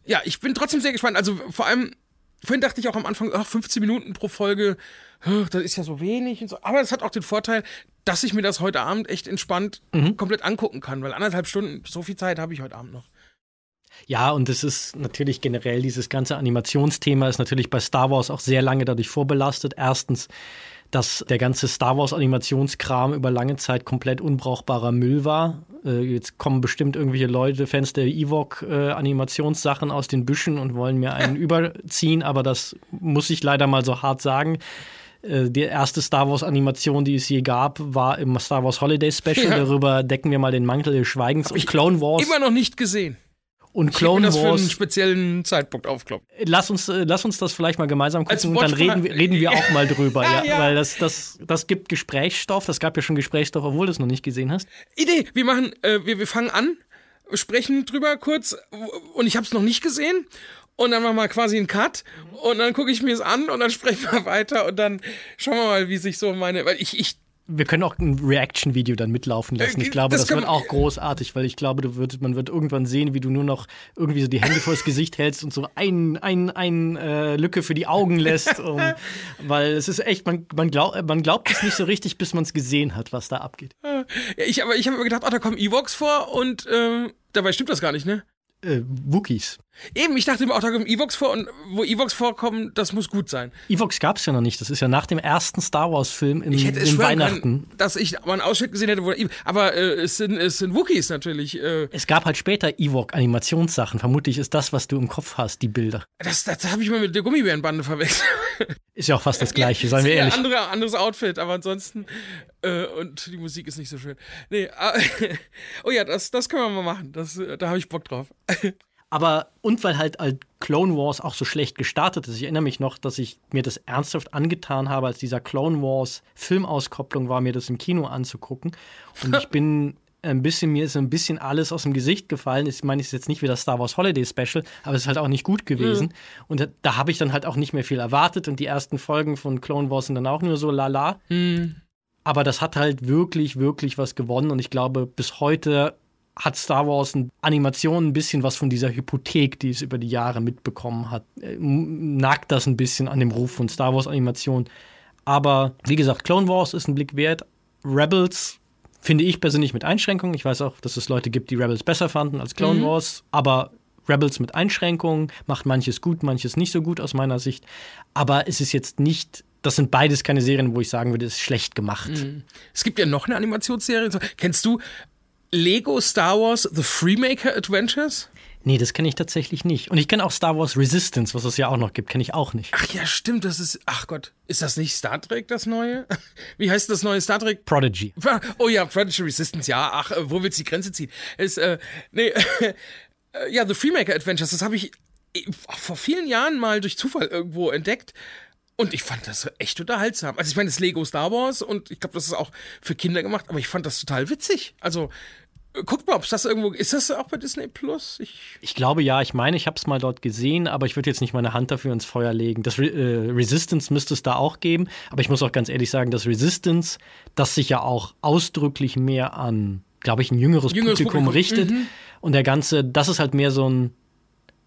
ja, ich bin trotzdem sehr gespannt. Also vor allem, vorhin dachte ich auch am Anfang, ach, 15 Minuten pro Folge, das ist ja so wenig und so. Aber es hat auch den Vorteil, dass ich mir das heute Abend echt entspannt mhm. komplett angucken kann, weil anderthalb Stunden, so viel Zeit habe ich heute Abend noch. Ja, und es ist natürlich generell, dieses ganze Animationsthema ist natürlich bei Star Wars auch sehr lange dadurch vorbelastet. Erstens, dass der ganze Star Wars Animationskram über lange Zeit komplett unbrauchbarer Müll war. Äh, jetzt kommen bestimmt irgendwelche Leute, Fans der Ewok äh, Animationssachen aus den Büschen und wollen mir einen (laughs) überziehen, aber das muss ich leider mal so hart sagen. Äh, die erste Star Wars Animation, die es je gab, war im Star Wars Holiday Special. Ja. Darüber decken wir mal den Mantel des Schweigens. Hab und Clone Wars. Immer noch nicht gesehen. Und Clone ich Wars. für einen speziellen Zeitpunkt aufkloppen. Lass uns, äh, lass uns das vielleicht mal gemeinsam gucken und dann reden, reden wir auch mal drüber. (laughs) ja, ja, Weil das, das, das gibt Gesprächsstoff. Das gab ja schon Gesprächsstoff, obwohl du es noch nicht gesehen hast. Idee. Wir machen, äh, wir, wir fangen an, sprechen drüber kurz und ich habe es noch nicht gesehen und dann machen wir quasi einen Cut und dann gucke ich mir es an und dann (laughs) sprechen wir weiter und dann schauen wir mal, wie sich so meine, weil ich, ich wir können auch ein Reaction-Video dann mitlaufen lassen. Ich äh, glaube, das, das wird auch großartig, weil ich glaube, du wird, man wird irgendwann sehen, wie du nur noch irgendwie so die Hände vors Gesicht hältst und so ein, ein, ein äh, Lücke für die Augen lässt. (laughs) Um, weil es ist echt, man, man, glaub, man glaubt es nicht so richtig, bis man es gesehen hat, was da abgeht. Ja, ich, aber ich habe mir gedacht, oh, da kommen Evox vor und äh, dabei stimmt das gar nicht, ne? Äh, Wookies. Eben, ich dachte immer auch, da kommen Evox vor und wo Evox vorkommen, das muss gut sein. Evox gab es ja noch nicht. Das ist ja nach dem ersten Star Wars-Film im, ich hätte es Weihnachten. Können, dass ich mal einen Ausschnitt gesehen hätte, wo aber äh, es, sind, es sind Wookies natürlich. Äh. Es gab halt später Ewok-Animationssachen. Vermutlich ist das, was du im Kopf hast, die Bilder. Das, das habe ich mal mit der Gummibärenbande verwechselt. (laughs) Ist ja auch fast das Gleiche, seien wir ehrlich. Ein andere, anderes Outfit, aber ansonsten. Äh, und die Musik ist nicht so schön. Nee, äh, (laughs) oh ja, das, das können wir mal machen. Das, da habe ich Bock drauf. (laughs) Aber, und weil halt, halt Clone Wars auch so schlecht gestartet ist. Ich erinnere mich noch, dass ich mir das ernsthaft angetan habe, als dieser Clone Wars Filmauskopplung war, mir das im Kino anzugucken. Und ich (laughs) bin ein bisschen, mir ist ein bisschen alles aus dem Gesicht gefallen. Ich meine, es ist jetzt nicht wie das Star Wars Holiday Special, aber es ist halt auch nicht gut gewesen. Mhm. Und da, da habe ich dann halt auch nicht mehr viel erwartet. Und die ersten Folgen von Clone Wars sind dann auch nur so lala. Mhm. Aber das hat halt wirklich, wirklich was gewonnen. Und ich glaube, bis heute hat Star Wars in Animation ein bisschen was von dieser Hypothek, die es über die Jahre mitbekommen hat. Äh, nagt das ein bisschen an dem Ruf von Star Wars Animation. Aber wie gesagt, Clone Wars ist ein Blick wert. Rebels finde ich persönlich mit Einschränkungen. Ich weiß auch, dass es Leute gibt, die Rebels besser fanden als Clone mhm. Wars, aber Rebels mit Einschränkungen macht manches gut, manches nicht so gut aus meiner Sicht. Aber es ist jetzt nicht das sind beides keine Serien, wo ich sagen würde, es ist schlecht gemacht. Mhm. Es gibt ja noch eine Animationsserie. Kennst du Lego Star Wars The Freemaker Adventures? Nee, das kenne ich tatsächlich nicht. Und ich kenne auch Star Wars Resistance, was es ja auch noch gibt, kenne ich auch nicht. Ach ja, stimmt, das ist. Ach Gott, ist das nicht Star Trek, das neue? (laughs) Wie heißt das neue Star Trek? Prodigy. (laughs) Oh ja, Prodigy Resistance, ja. Ach, äh, wo willst du die Grenze ziehen? Ist, äh, nee, (laughs) äh, ja, The Freemaker Adventures, das habe ich äh, vor vielen Jahren mal durch Zufall irgendwo entdeckt. Und ich fand das echt unterhaltsam. Also ich meine, das Lego Star Wars und ich glaube, das ist auch für Kinder gemacht, aber ich fand das total witzig. Also Guckt mal, ob es das irgendwo ist. Das auch bei Disney Plus? Ich, ich glaube ja. Ich meine, ich habe es mal dort gesehen, aber ich würde jetzt nicht meine Hand dafür ins Feuer legen. Das Re äh, Resistance müsste es da auch geben, aber ich muss auch ganz ehrlich sagen, das Resistance, das sich ja auch ausdrücklich mehr an, glaube ich, ein jüngeres, jüngeres Publikum, Publikum, richtet. Mhm. Und der ganze, das ist halt mehr so ein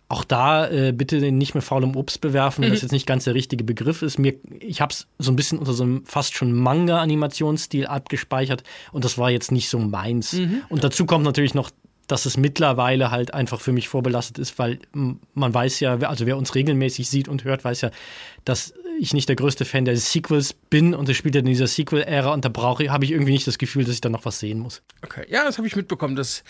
Auch da äh, bitte nicht mit faulem Obst bewerfen, wenn das jetzt nicht ganz der richtige Begriff ist. Mir, ich habe es so ein bisschen unter so einem fast schon Manga-Animationsstil abgespeichert und das war jetzt nicht so meins. Und dazu kommt natürlich noch, dass es mittlerweile halt einfach für mich vorbelastet ist, weil man weiß ja, also wer uns regelmäßig sieht und hört, weiß ja, dass ich nicht der größte Fan der Sequels bin und es spielt ja in dieser Sequel-Ära und da brauche ich, habe ich irgendwie nicht das Gefühl, dass ich da noch was sehen muss. Okay, ja, das habe ich mitbekommen, dass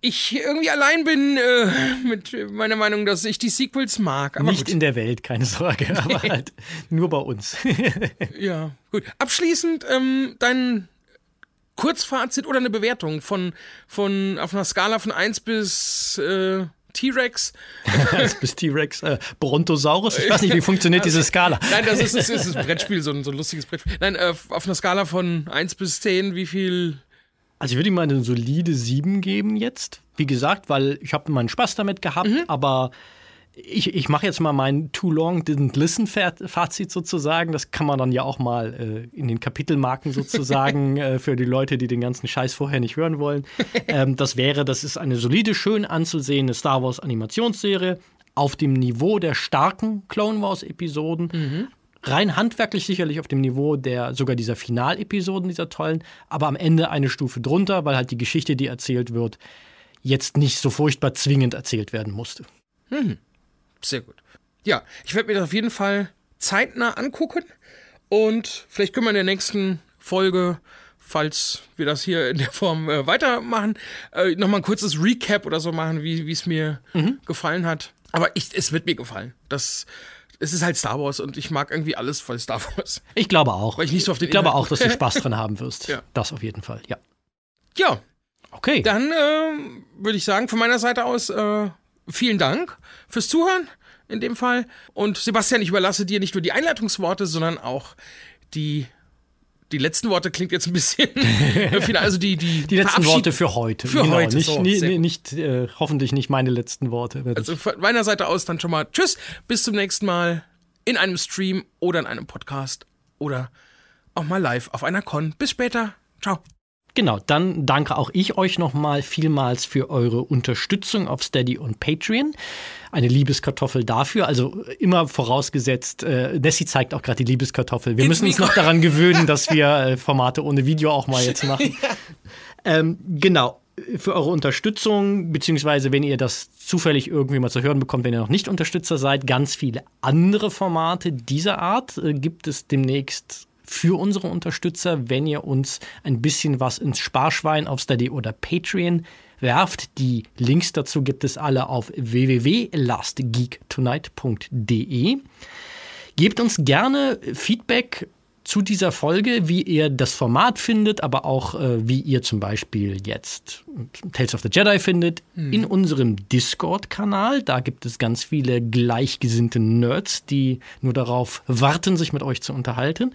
ich irgendwie allein bin äh, mit meiner Meinung, dass ich die Sequels mag. Aber nicht gut. in der Welt, keine Sorge, (laughs) aber halt nur bei uns. (laughs) Ja, gut. Abschließend ähm, dein Kurzfazit oder eine Bewertung von, von auf einer Skala von 1 bis äh, T-Rex. (laughs) Bis T-Rex, äh, Brontosaurus. Ich weiß nicht, wie funktioniert diese Skala. Nein, das ist, ist, ist ein Brettspiel, so ein, so ein lustiges Brettspiel. Nein, äh, auf einer Skala von 1 bis 10, wie viel? Also ich würde ihm mal eine solide 7 geben jetzt. Wie gesagt, weil ich habe meinen Spaß damit gehabt, aber ich, ich mache jetzt mal mein Too Long Didn't Listen Fazit sozusagen. Das kann man dann ja auch mal äh, in den Kapitelmarken sozusagen (laughs) äh, für die Leute, die den ganzen Scheiß vorher nicht hören wollen. (laughs) ähm, das wäre, das ist eine solide, schön anzusehende Star Wars Animationsserie auf dem Niveau der starken Clone Wars Episoden. Rein handwerklich sicherlich auf dem Niveau der sogar dieser Finalepisoden, dieser tollen, aber am Ende eine Stufe drunter, weil halt die Geschichte, die erzählt wird, jetzt nicht so furchtbar zwingend erzählt werden musste. Sehr gut. Ja, ich werde mir das auf jeden Fall zeitnah angucken und vielleicht können wir in der nächsten Folge, falls wir das hier in der Form äh, weitermachen, äh, nochmal ein kurzes Recap oder so machen, wie es mir gefallen hat. Aber ich, es wird mir gefallen. Das, es ist halt Star Wars und ich mag irgendwie alles voll Star Wars. Ich glaube auch. Weil ich nicht so auf den ich glaube auch, dass du Spaß dran haben wirst. Ja. Das auf jeden Fall, ja. Ja, Okay. dann äh, würde ich sagen, von meiner Seite aus äh, vielen Dank fürs Zuhören in dem Fall. Und Sebastian, ich überlasse dir nicht nur die Einleitungsworte, sondern auch die. Die letzten Worte klingt jetzt ein bisschen (laughs) final, also die die, die letzten Worte für heute. Für genau. heute, Nicht, so, nie- nicht äh, hoffentlich nicht meine letzten Worte. Also von meiner Seite aus dann schon mal Tschüss, bis zum nächsten Mal in einem Stream oder in einem Podcast oder auch mal live auf einer Con. Bis später. Ciao. Genau, dann danke auch ich euch nochmal vielmals für eure Unterstützung auf Steady und Patreon. Eine Liebeskartoffel dafür, also immer vorausgesetzt, äh, Nessie zeigt auch gerade die Liebeskartoffel. Wir Ins müssen uns noch daran gewöhnen, dass (laughs) wir äh, Formate ohne Video auch mal jetzt machen. (laughs) ähm, genau, für eure Unterstützung, beziehungsweise wenn ihr das zufällig irgendwie mal zu hören bekommt, wenn ihr noch nicht Unterstützer seid, ganz viele andere Formate dieser Art äh, gibt es demnächst für unsere Unterstützer, wenn ihr uns ein bisschen was ins Sparschwein auf Steady oder Patreon werft. Die Links dazu gibt es alle auf www.lastgeektonight.de. Gebt uns gerne Feedback zu dieser Folge, wie ihr das Format findet, aber auch äh, wie ihr zum Beispiel jetzt Tales of the Jedi findet in unserem Discord-Kanal. Da gibt es ganz viele gleichgesinnte Nerds, die nur darauf warten, sich mit euch zu unterhalten.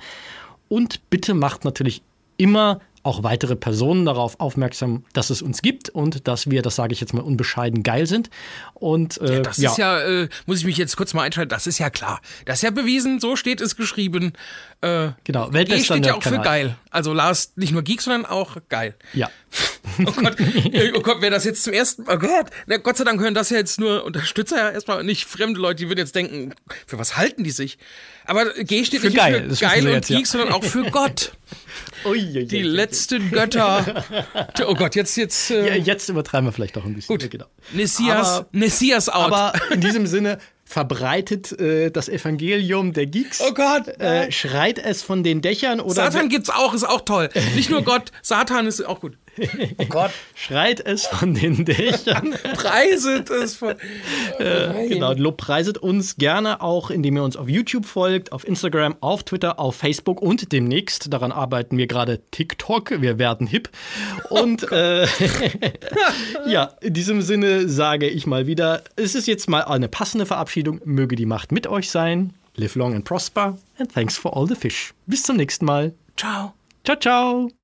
Und bitte macht natürlich immer auch weitere Personen darauf aufmerksam, dass es uns gibt und dass wir, das sage ich jetzt mal unbescheiden, geil sind. Und äh, Das ist ja, äh, muss ich mich jetzt kurz mal einschalten, das ist ja klar. Das ist ja bewiesen, so steht es geschrieben. Äh, genau, G Weltbester steht ja auch für geil. Also Lars, nicht nur Geek, sondern auch geil. Ja. (laughs) Oh Gott, äh, oh Gott, wer das jetzt zum ersten Mal, oh Gott, na, Gott sei Dank hören das ja jetzt nur Unterstützer ja erstmal, nicht fremde Leute, die würden jetzt denken, für was halten die sich? Aber G steht Für nicht geil, für geil und jetzt, ja. Geek, sondern auch für Gott. (laughs) Die letzten Götter. (laughs) Oh Gott, jetzt, jetzt, Ja, äh, jetzt übertreiben wir vielleicht auch ein bisschen. Gut. Ja, genau. Messias, Aber- Messias out. Aber in diesem Sinne, verbreitet äh, das Evangelium der Geeks. oh Gott, Äh, schreit es von den Dächern oder Satan gibt's auch, ist auch toll. Nicht nur Gott, Satan ist auch gut. Oh Gott, (laughs) schreit es von den Dächern. (laughs) preiset es von. genau, lobpreiset uns gerne auch, indem ihr uns auf YouTube folgt, auf Instagram, auf Twitter, auf Facebook und demnächst, daran arbeiten wir gerade, TikTok. Wir werden hip. Und äh, (laughs) ja, in diesem Sinne sage ich mal wieder, es ist jetzt mal eine passende Verabschiedung. Möge die Macht mit euch sein. Live long and prosper. And thanks for all the fish. Bis zum nächsten Mal. Ciao. Ciao, ciao.